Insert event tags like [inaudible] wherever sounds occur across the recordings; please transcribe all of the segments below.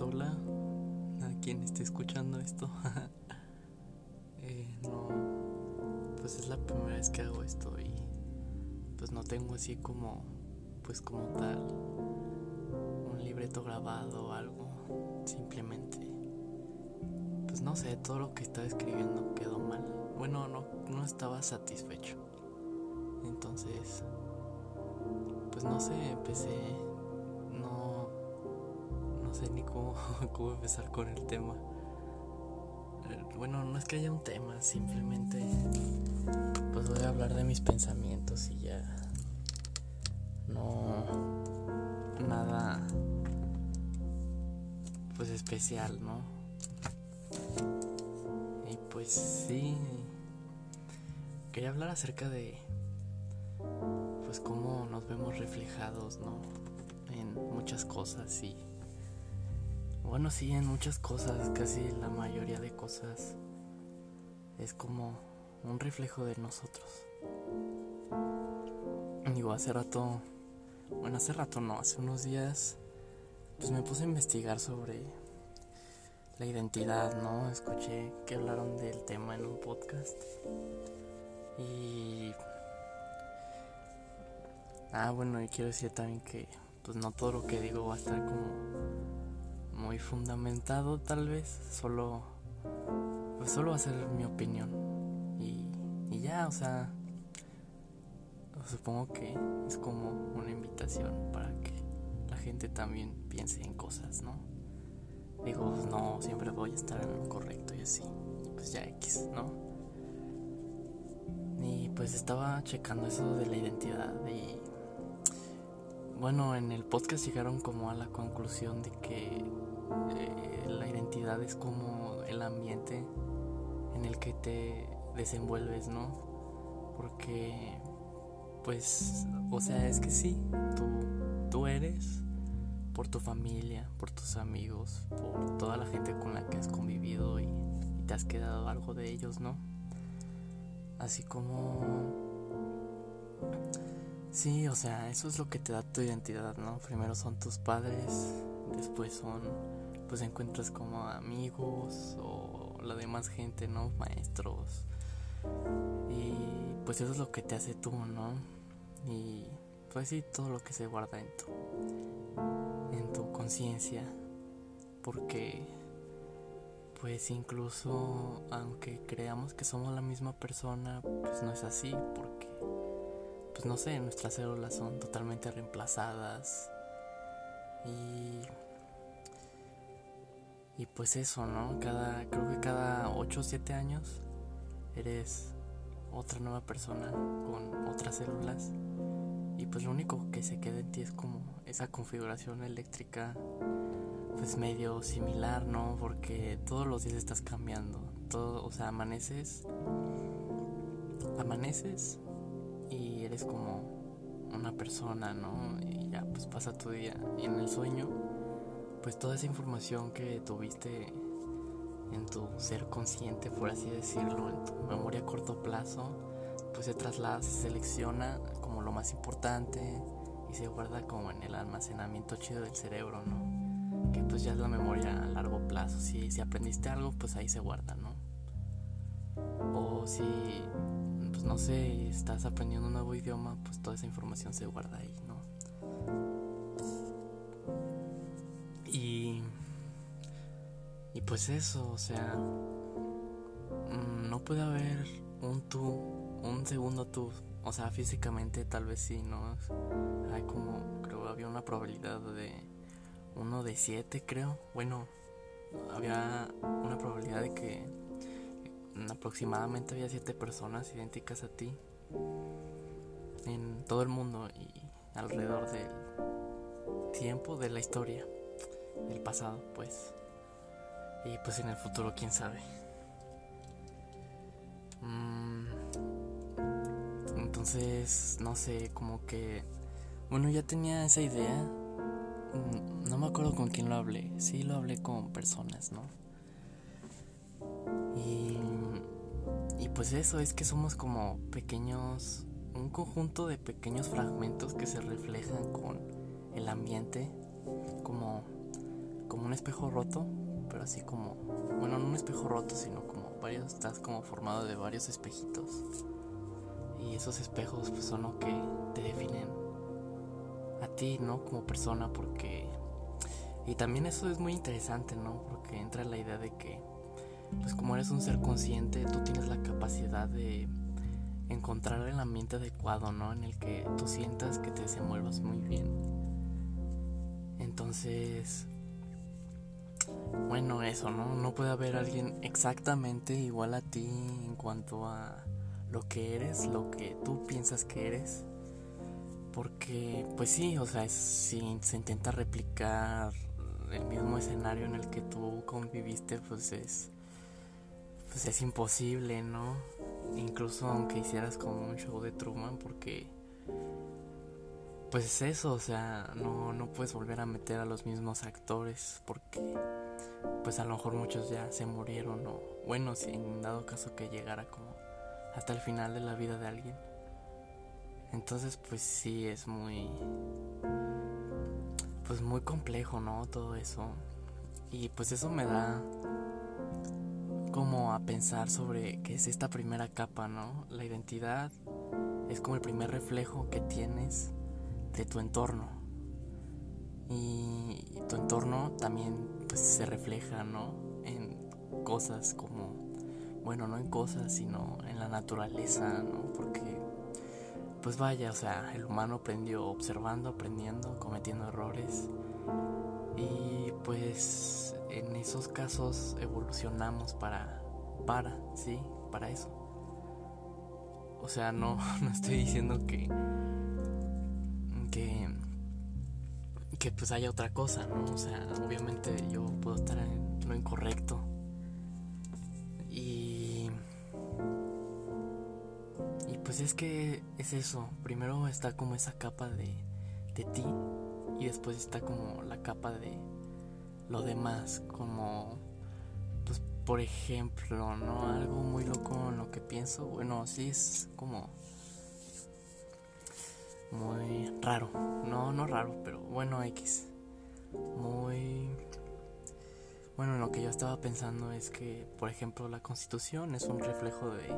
hola a quien esté escuchando esto. [laughs] eh, no, pues es la primera vez que hago esto y pues no tengo así como, pues como tal, un libreto grabado o algo. Simplemente, pues no sé, todo lo que estaba escribiendo quedó mal. Bueno, no, no estaba satisfecho. Entonces, pues no sé, empecé sé ni cómo, [laughs] cómo empezar con el tema. Bueno, no es que haya un tema, simplemente pues voy a hablar de mis pensamientos y ya. No nada pues especial, ¿no? Y pues sí quería hablar acerca de pues cómo nos vemos reflejados, ¿no? En muchas cosas y bueno, sí, en muchas cosas, casi la mayoría de cosas es como un reflejo de nosotros. Digo, hace rato, bueno, hace rato no, hace unos días, pues me puse a investigar sobre la identidad, ¿no? Escuché que hablaron del tema en un podcast. Y... Ah, bueno, y quiero decir también que pues no todo lo que digo va a estar como muy fundamentado tal vez, solo pues solo va a ser mi opinión y, y ya, o sea, supongo que es como una invitación para que la gente también piense en cosas, ¿no? Digo, no, siempre voy a estar en lo correcto y así, pues ya X, ¿no? Y pues estaba checando eso de la identidad y bueno, en el podcast llegaron como a la conclusión de que eh, la identidad es como el ambiente en el que te desenvuelves, ¿no? Porque, pues, o sea, es que sí, tú, tú eres por tu familia, por tus amigos, por toda la gente con la que has convivido y, y te has quedado algo de ellos, ¿no? Así como... Sí, o sea, eso es lo que te da tu identidad, ¿no? Primero son tus padres, después son pues encuentras como amigos o la demás gente, ¿no? Maestros. Y pues eso es lo que te hace tú, ¿no? Y pues sí, todo lo que se guarda en tu en tu conciencia, porque pues incluso aunque creamos que somos la misma persona, pues no es así, porque pues no sé, nuestras células son totalmente reemplazadas y y pues eso, ¿no? Cada, creo que cada 8 o 7 años eres otra nueva persona con otras células. Y pues lo único que se queda en ti es como esa configuración eléctrica, pues medio similar, ¿no? Porque todos los días estás cambiando. Todo, o sea, amaneces, amaneces y eres como una persona, ¿no? Y ya pues pasa tu día. Y en el sueño pues toda esa información que tuviste en tu ser consciente, por así decirlo, en tu memoria a corto plazo, pues se traslada, se selecciona como lo más importante y se guarda como en el almacenamiento chido del cerebro, ¿no? Que pues ya es la memoria a largo plazo. Si, si aprendiste algo, pues ahí se guarda, ¿no? O si, pues no sé, estás aprendiendo un nuevo idioma, pues toda esa información se guarda ahí, ¿no? Y pues eso, o sea, mm, no puede haber un tú, un segundo tú. O sea, físicamente tal vez sí, ¿no? Hay como, creo había una probabilidad de uno de siete, creo. Bueno, había una probabilidad de que aproximadamente había siete personas idénticas a ti en todo el mundo y alrededor del tiempo de la historia, del pasado, pues. Y pues en el futuro, quién sabe. Mm, entonces, no sé, como que... Bueno, ya tenía esa idea. No me acuerdo con quién lo hablé. Sí, lo hablé con personas, ¿no? Y, y pues eso, es que somos como pequeños... Un conjunto de pequeños fragmentos que se reflejan con el ambiente. Como como un espejo roto, pero así como, bueno, no un espejo roto, sino como varios, estás como formado de varios espejitos. Y esos espejos pues son lo que te definen a ti, ¿no? Como persona, porque... Y también eso es muy interesante, ¿no? Porque entra la idea de que, pues como eres un ser consciente, tú tienes la capacidad de encontrar el ambiente adecuado, ¿no? En el que tú sientas que te desenvuelvas muy bien. Entonces, bueno, eso, ¿no? No puede haber alguien exactamente igual a ti en cuanto a lo que eres, lo que tú piensas que eres. Porque, pues sí, o sea, si se intenta replicar el mismo escenario en el que tú conviviste, pues es, pues es imposible, ¿no? Incluso aunque hicieras como un show de Truman, porque, pues es eso, o sea, no, no puedes volver a meter a los mismos actores, porque, pues a lo mejor muchos ya se murieron, o bueno, si en dado caso que llegara como hasta el final de la vida de alguien. Entonces, pues sí, es muy pues muy complejo, ¿no? Todo eso. Y pues eso me da como a pensar sobre qué es esta primera capa, ¿no? La identidad es como el primer reflejo que tienes de tu entorno. Y tu entorno también pues se refleja, ¿no? En cosas como, bueno, no en cosas, sino en la naturaleza, ¿no? Porque pues vaya, o sea, el humano aprendió observando, aprendiendo, cometiendo errores. Y pues en esos casos evolucionamos para, para, sí, para eso. O sea, no, [laughs] no estoy diciendo que, que pues haya otra cosa, ¿no? O sea, obviamente yo puedo estar en lo incorrecto Pues es que es eso. Primero está como esa capa de, de ti y después está como la capa de lo demás. Como, pues por ejemplo, ¿no? Algo muy loco en lo que pienso. Bueno, sí es como muy raro. No, no raro, pero bueno, X. Muy... Bueno, lo que yo estaba pensando es que, por ejemplo, la constitución es un reflejo de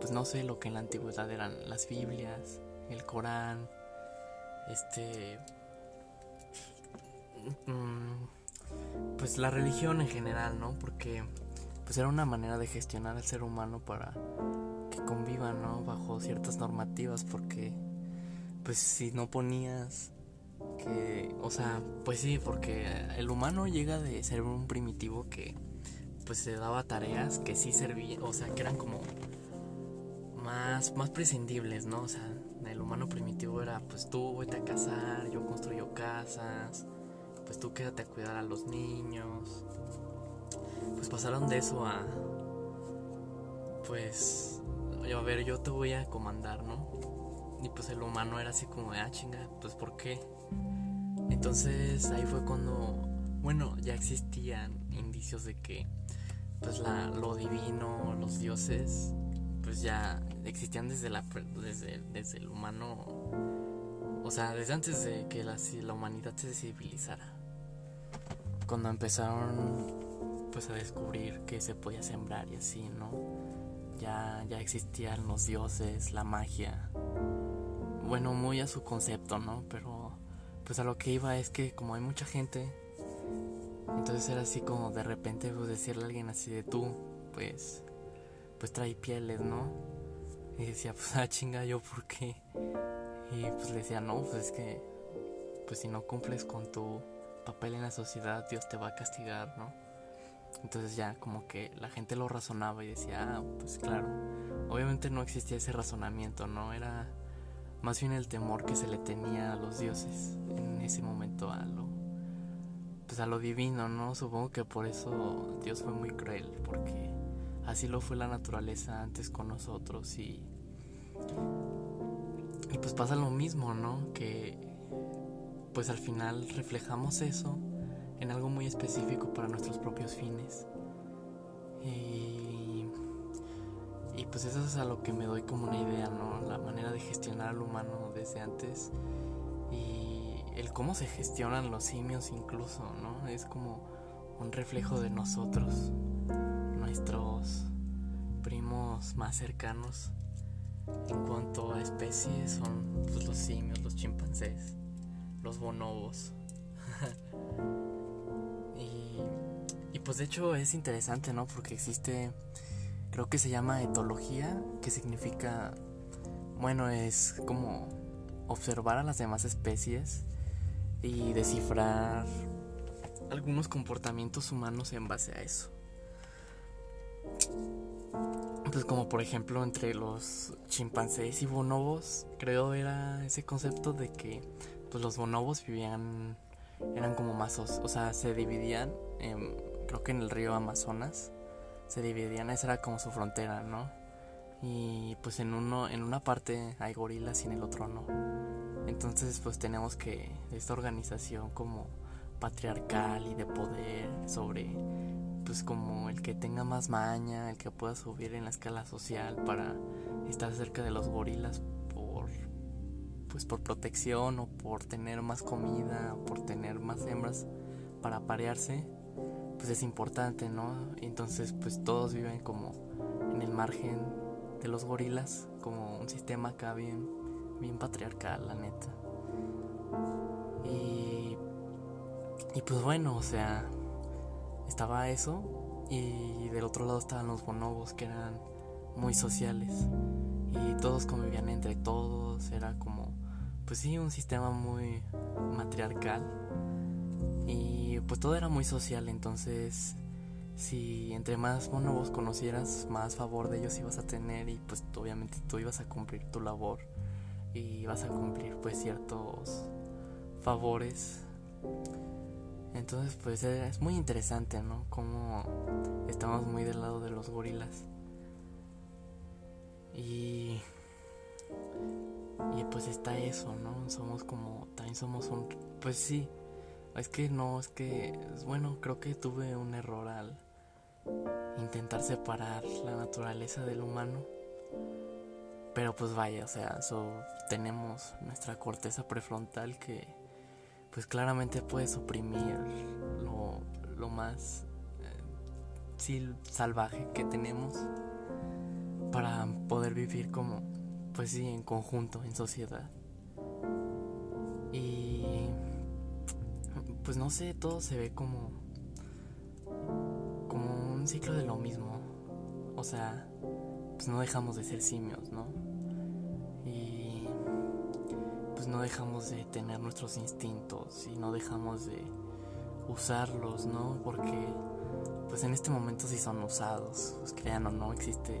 pues no sé lo que en la antigüedad eran las Biblias, el Corán, este, mm, pues la religión en general, ¿no? Porque pues era una manera de gestionar al ser humano para que conviva, ¿no? Bajo ciertas normativas, porque pues si no ponías que, o sea, pues sí, porque el humano llega de ser un primitivo que pues se daba tareas que sí servían, o sea, que eran como más, más prescindibles, ¿no? O sea, el humano primitivo era, pues tú vete a casar, yo construyo casas, pues tú quédate a cuidar a los niños. Pues pasaron de eso a, pues, a ver, yo te voy a comandar, ¿no? Y pues el humano era así como, ah, chinga, pues ¿por qué? Entonces ahí fue cuando, bueno, ya existían indicios de que, pues la, lo divino, los dioses, pues ya existían desde la desde, desde el humano o sea desde antes de que la, la humanidad se civilizara. Cuando empezaron pues a descubrir que se podía sembrar y así no ya ya existían los dioses la magia bueno muy a su concepto no pero pues a lo que iba es que como hay mucha gente entonces era así como de repente pues decirle a alguien así de tú pues pues trae pieles, ¿no? Y decía, pues [laughs] ah, chinga, yo por qué. Y pues le decía, no, pues es que, pues si no cumples con tu papel en la sociedad, Dios te va a castigar, ¿no? Entonces ya como que la gente lo razonaba y decía, ah, pues claro. Obviamente no existía ese razonamiento, ¿no? Era más bien el temor que se le tenía a los dioses en ese momento a lo pues a lo divino, ¿no? Supongo que por eso Dios fue muy cruel porque así lo fue la naturaleza antes con nosotros y y pues pasa lo mismo, ¿no? Que pues al final reflejamos eso en algo muy específico para nuestros propios fines. Y, y pues eso es a lo que me doy como una idea, ¿no? La manera de gestionar al humano desde antes. Y el cómo se gestionan los simios incluso, ¿no? Es como un reflejo de nosotros, nuestros primos más cercanos en cuanto a especies son pues, los simios, los chimpancés, los bonobos. [laughs] y, y pues de hecho es interesante, ¿no? Porque existe, creo que se llama etología, que significa, bueno, es como observar a las demás especies y descifrar algunos comportamientos humanos en base a eso. Pues como por ejemplo entre los chimpancés y bonobos, creo era ese concepto de que pues los bonobos vivían, eran como más, o sea, se dividían, creo que en el río Amazonas, se dividían, esa era como su frontera, ¿no? Y pues en uno, en una parte hay gorilas y en el otro no. Entonces pues tenemos que esta organización como patriarcal y de poder sobre pues como el que tenga más maña, el que pueda subir en la escala social para estar cerca de los gorilas por pues por protección o por tener más comida o por tener más hembras para parearse, pues es importante, ¿no? Entonces, pues todos viven como en el margen de los gorilas, como un sistema acá bien bien patriarcal, la neta. Y, y pues bueno, o sea, estaba eso y del otro lado estaban los bonobos que eran muy sociales y todos convivían entre todos, era como, pues sí, un sistema muy matriarcal y pues todo era muy social, entonces si entre más bonobos conocieras, más favor de ellos ibas a tener y pues obviamente tú ibas a cumplir tu labor y vas a cumplir pues ciertos favores. Entonces pues es muy interesante, ¿no? Como estamos muy del lado de los gorilas. Y y pues está eso, ¿no? Somos como también somos un pues sí. Es que no, es que bueno, creo que tuve un error al intentar separar la naturaleza del humano pero pues vaya, o sea, tenemos nuestra corteza prefrontal que pues claramente puede suprimir lo, más eh, salvaje que tenemos para poder vivir como, pues sí, en conjunto, en sociedad. Pues no sé, todo se ve como como un ciclo de lo mismo. O sea, pues no dejamos de ser simios, ¿no? Pues no dejamos de tener nuestros instintos y no dejamos de usarlos, ¿no? Porque pues en este momento sí son usados, pues crean o no, existe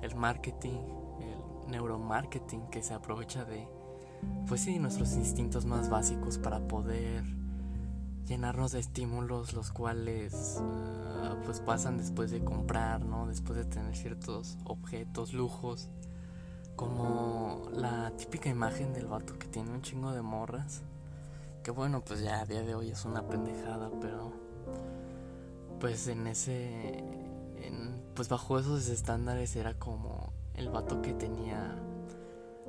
el marketing, el neuromarketing que se aprovecha de pues sí, nuestros instintos más básicos para poder llenarnos de estímulos los cuales ah, pues pasan después de comprar, ¿no? Después de tener ciertos objetos, lujos como la típica imagen del vato que tiene un chingo de morras. Que bueno, pues ya a día de hoy es una pendejada, pero pues en ese pues bajo esos estándares era como el vato que tenía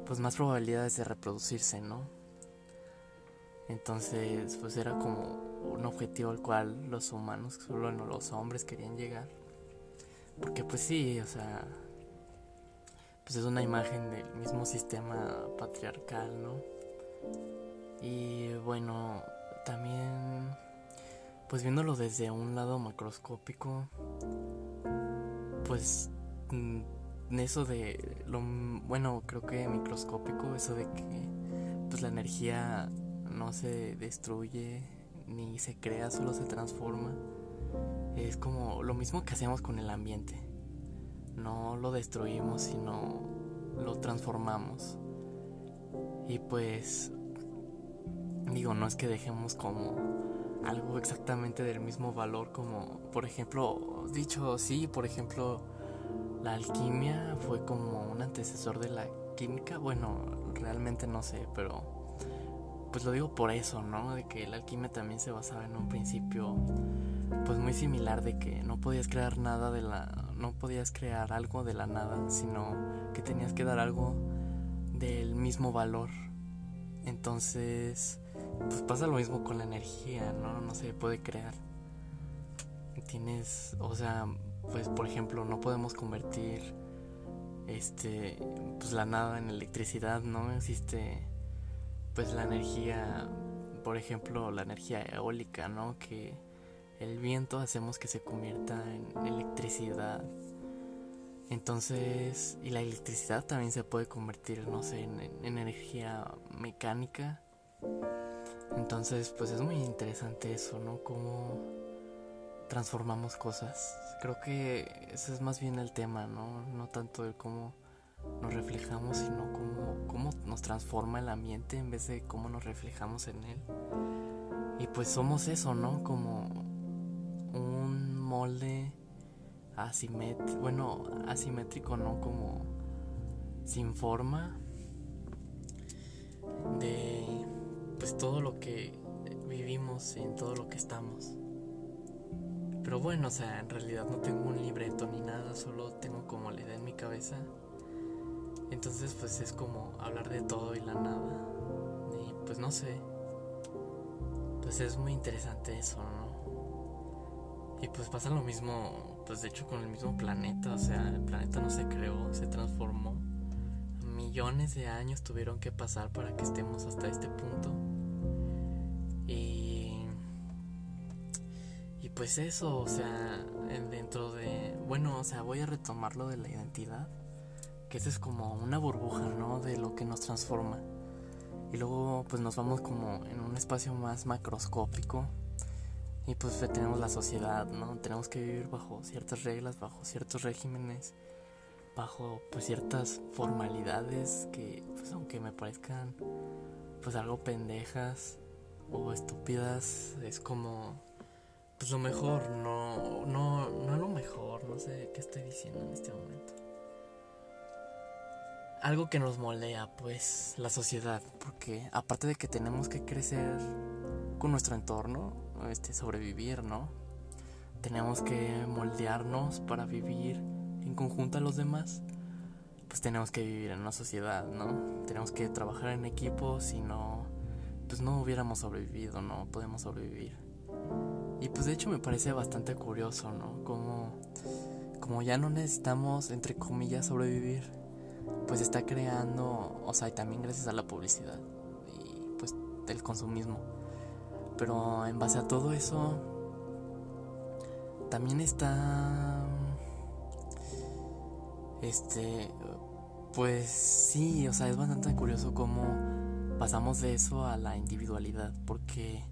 pues más probabilidades de reproducirse, ¿no? Entonces, pues era como un objetivo al cual los humanos, solo los hombres querían llegar. Porque pues sí, o sea, pues es una imagen del mismo sistema patriarcal, ¿no? Y bueno, también pues viéndolo desde un lado macroscópico, pues mm, eso de lo bueno, creo que microscópico, eso de que pues la energía no se destruye ni se crea, solo se transforma. Es como lo mismo que hacemos con el ambiente no lo destruimos, sino lo transformamos. Y pues, digo, no es que dejemos como algo exactamente del mismo valor como, por ejemplo, dicho sí, por ejemplo, la alquimia fue como un antecesor de la química. Bueno, realmente no sé, pero pues lo digo por eso, ¿no? De que la alquimia también se basaba en un principio pues muy similar de que no podías crear nada de la no podías crear algo de la nada, sino que tenías que dar algo del mismo valor. Entonces, pues pasa lo mismo con la energía, ¿no? No se puede crear. Tienes, o sea, pues por ejemplo, no podemos convertir este pues la nada en electricidad, no existe pues la energía, por ejemplo, la energía eólica, ¿no? Que el viento hacemos que se convierta en electricidad. Entonces, y la electricidad también se puede convertir, no sé, en, en energía mecánica. Entonces, pues es muy interesante eso, ¿no? Cómo transformamos cosas. Creo que ese es más bien el tema, ¿no? No tanto el cómo nos reflejamos, sino cómo, cómo nos transforma el ambiente en vez de cómo nos reflejamos en él. Y pues somos eso, ¿no? Como un molde asimétrico, bueno, asimétrico, ¿no? Como sin forma de pues todo lo que vivimos en todo lo que estamos. Pero bueno, o sea, en realidad no tengo un libreto ni nada, solo tengo como la idea en mi cabeza. Entonces pues es como hablar de todo y la nada. Y pues no sé. Pues es muy interesante eso, ¿no? Y pues pasa lo mismo, pues de hecho con el mismo planeta, o sea, el planeta no se creó, se transformó. Millones de años tuvieron que pasar para que estemos hasta este punto. Y y pues eso, o sea, dentro de bueno, o sea, voy a retomar lo de la identidad que esa es como una burbuja, ¿no? De lo que nos transforma. Y luego pues nos vamos como en un espacio más macroscópico y pues tenemos la sociedad, ¿no? Tenemos que vivir bajo ciertas reglas, bajo ciertos regímenes, bajo pues ciertas formalidades que pues aunque me parezcan pues algo pendejas o estúpidas, es como pues lo mejor, no no no lo mejor, no sé qué estoy diciendo en este momento algo que nos moldea, pues, la sociedad, porque aparte de que tenemos que crecer con nuestro entorno, este, sobrevivir, ¿no? Tenemos que moldearnos para vivir en conjunto a los demás, pues tenemos que vivir en una sociedad, ¿no? Tenemos que trabajar en equipo, si no, pues no hubiéramos sobrevivido, no podemos sobrevivir. Y pues de hecho me parece bastante curioso, ¿no? Como, como ya no necesitamos, entre comillas, sobrevivir pues está creando, o sea, y también gracias a la publicidad y pues del consumismo. Pero en base a todo eso, también está, este, pues sí, o sea, es bastante curioso cómo pasamos de eso a la individualidad, porque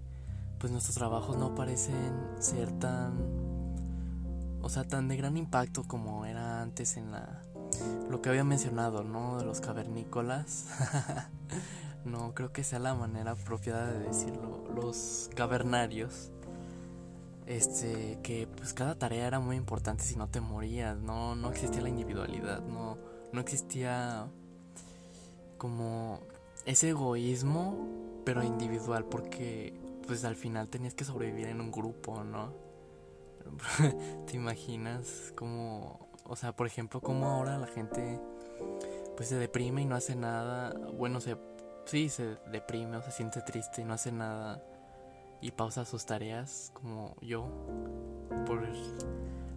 pues nuestros trabajos no parecen ser tan, o sea, tan de gran impacto como era antes en la lo que había mencionado, ¿no? De los cavernícolas. [laughs] no creo que sea la manera apropiada de decirlo. Los cavernarios. Este, que pues cada tarea era muy importante si no te morías, no, no existía la individualidad, no, no existía como ese egoísmo, pero individual, porque pues al final tenías que sobrevivir en un grupo, ¿no? [laughs] ¿Te imaginas como o sea, por ejemplo, como ahora la gente pues se deprime y no hace nada. Bueno, se sí se deprime o se siente triste y no hace nada y pausa sus tareas como yo por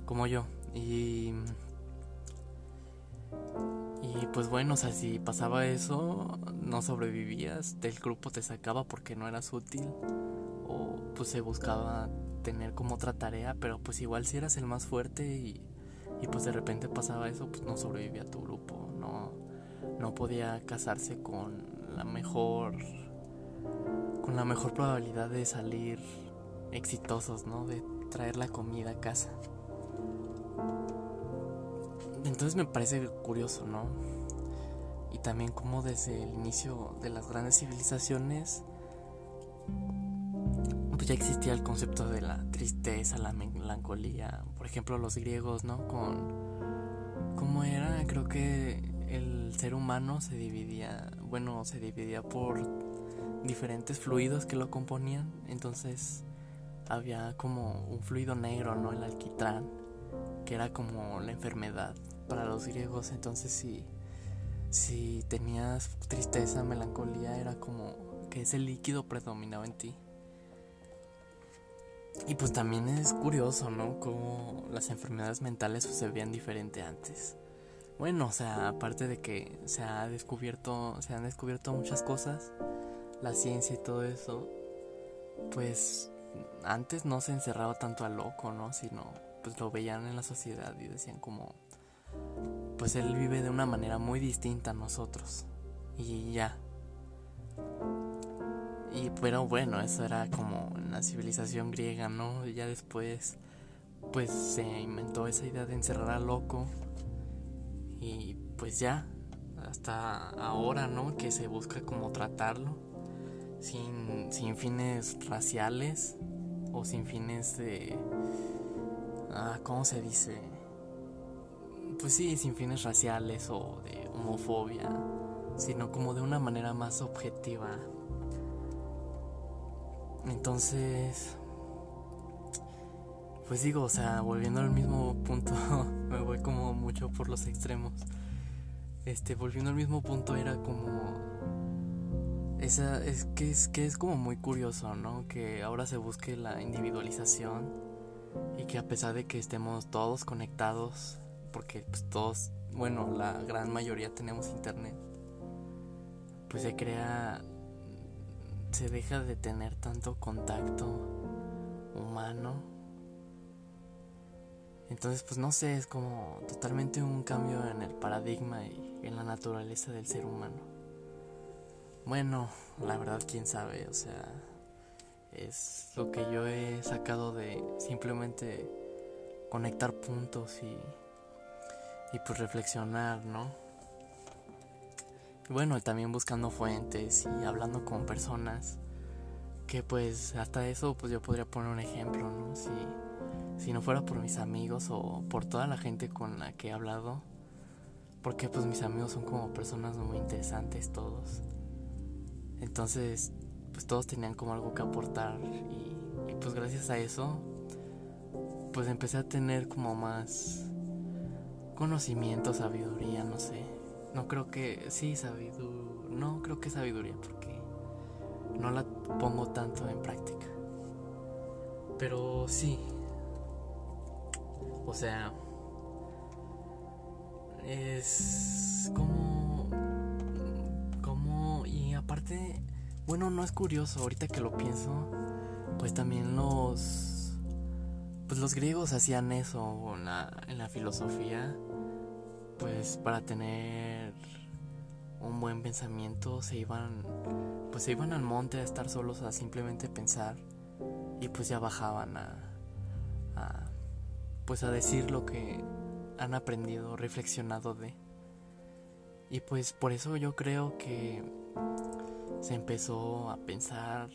como yo y y pues bueno, o sea, si pasaba eso, no sobrevivías, del grupo te sacaba porque no eras útil o pues se buscaba tener como otra tarea, pero pues igual si eras el más fuerte y y pues de repente pasaba eso, pues no sobrevivía tu grupo, no, no podía casarse con la mejor, con la mejor probabilidad de salir exitosos, ¿no? De traer la comida a casa. Entonces me parece curioso, ¿no? Y también como desde el inicio de las grandes civilizaciones pues ya existía el concepto de la tristeza, la melancolía. Por ejemplo, los griegos, ¿no? Con. ¿Cómo era? Creo que el ser humano se dividía. Bueno, se dividía por diferentes fluidos que lo componían. Entonces había como un fluido negro, ¿no? El alquitrán, que era como la enfermedad para los griegos. Entonces, si, si tenías tristeza, melancolía, era como que ese líquido predominaba en ti. Y pues también es curioso, ¿no? Cómo las enfermedades mentales se veían diferente antes. Bueno, o sea, aparte de que se ha descubierto, se han descubierto muchas cosas, la ciencia y todo eso, pues antes no se encerraba tanto al loco, ¿no? Sino pues lo veían en la sociedad y decían como pues él vive de una manera muy distinta a nosotros. Y ya. Y pero bueno, eso era como en la civilización griega, ¿no? Ya después pues se inventó esa idea de encerrar al loco y pues ya hasta ahora, ¿no? Que se busca como tratarlo sin, sin fines raciales o sin fines de ah, ¿cómo se dice? Pues sí, sin fines raciales o de homofobia, sino como de una manera más objetiva. Entonces, pues digo, o sea, volviendo al mismo punto, [laughs] me voy como mucho por los extremos. Este, volviendo al mismo punto era como esa es que es que es como muy curioso, ¿no? Que ahora se busque la individualización y que a pesar de que estemos todos conectados, porque pues todos, bueno, la gran mayoría tenemos internet, pues se crea se deja de tener tanto contacto humano entonces, pues no sé, es como totalmente un cambio en el paradigma y en la naturaleza del ser humano. Bueno, la verdad, quién sabe, o sea, es lo que yo he sacado de simplemente conectar puntos y, y pues reflexionar, ¿no? Y bueno, también buscando fuentes y hablando con personas que pues hasta eso pues yo podría poner un ejemplo, ¿no? Si si no fuera por mis amigos o por toda la gente con la que he hablado, porque pues mis amigos son como personas muy interesantes todos. Entonces, pues todos tenían como algo que aportar y, pues gracias a eso, pues empecé a tener como más conocimiento, sabiduría, no sé. No creo que, sí, sabiduría, no creo que sabiduría porque no la pongo tanto en práctica. Pero sí, o sea, es como... Como... Y aparte, bueno, no es curioso, ahorita que lo pienso, pues también los... Pues los griegos hacían eso en la, en la filosofía, pues para tener un buen pensamiento se iban pues se iban al monte a estar solos a simplemente pensar y pues ya bajaban a, a pues a decir lo que han aprendido, reflexionado de. Y pues por eso yo creo que se empezó a pensar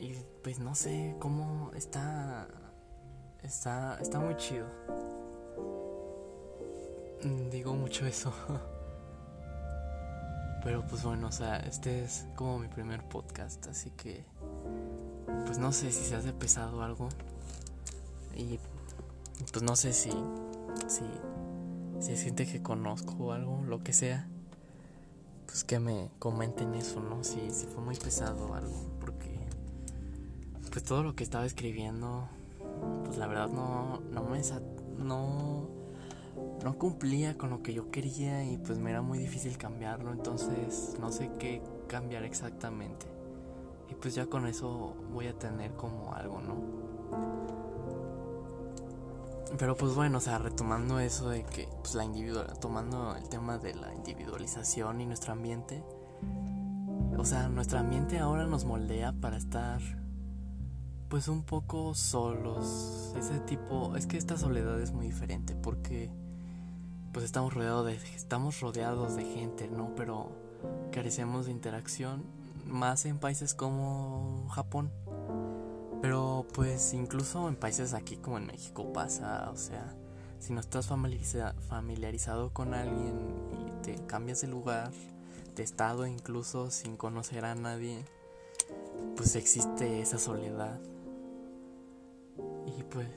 y pues no sé cómo está está está muy chido. Mm, digo mucho eso. [laughs] Pero pues bueno, o sea, este es como mi primer podcast, así que pues no sé si se hace pesado algo. Y pues no sé si, si, si siente que conozco algo, lo que sea, pues que me comenten eso, ¿no? Si, si fue muy pesado o algo, porque pues todo lo que estaba escribiendo, pues la verdad no, no me no, no cumplía con lo que yo quería y pues me era muy difícil cambiarlo, entonces no sé qué cambiar exactamente. Y pues ya con eso voy a tener como algo, ¿no? Pero pues bueno, o sea, retomando eso de que, pues la individual, tomando el tema de la individualización y nuestro ambiente, o sea, nuestro ambiente ahora nos moldea para estar, pues un poco solos. Ese tipo, es que esta soledad es muy diferente porque, pues estamos rodeados de, estamos rodeados de gente, ¿no? Pero carecemos de interacción más en países como Japón pero pues incluso en países aquí como en México pasa, o sea, si no estás familiarizado con alguien y te cambias de lugar, de estado incluso sin conocer a nadie, pues existe esa soledad. Y pues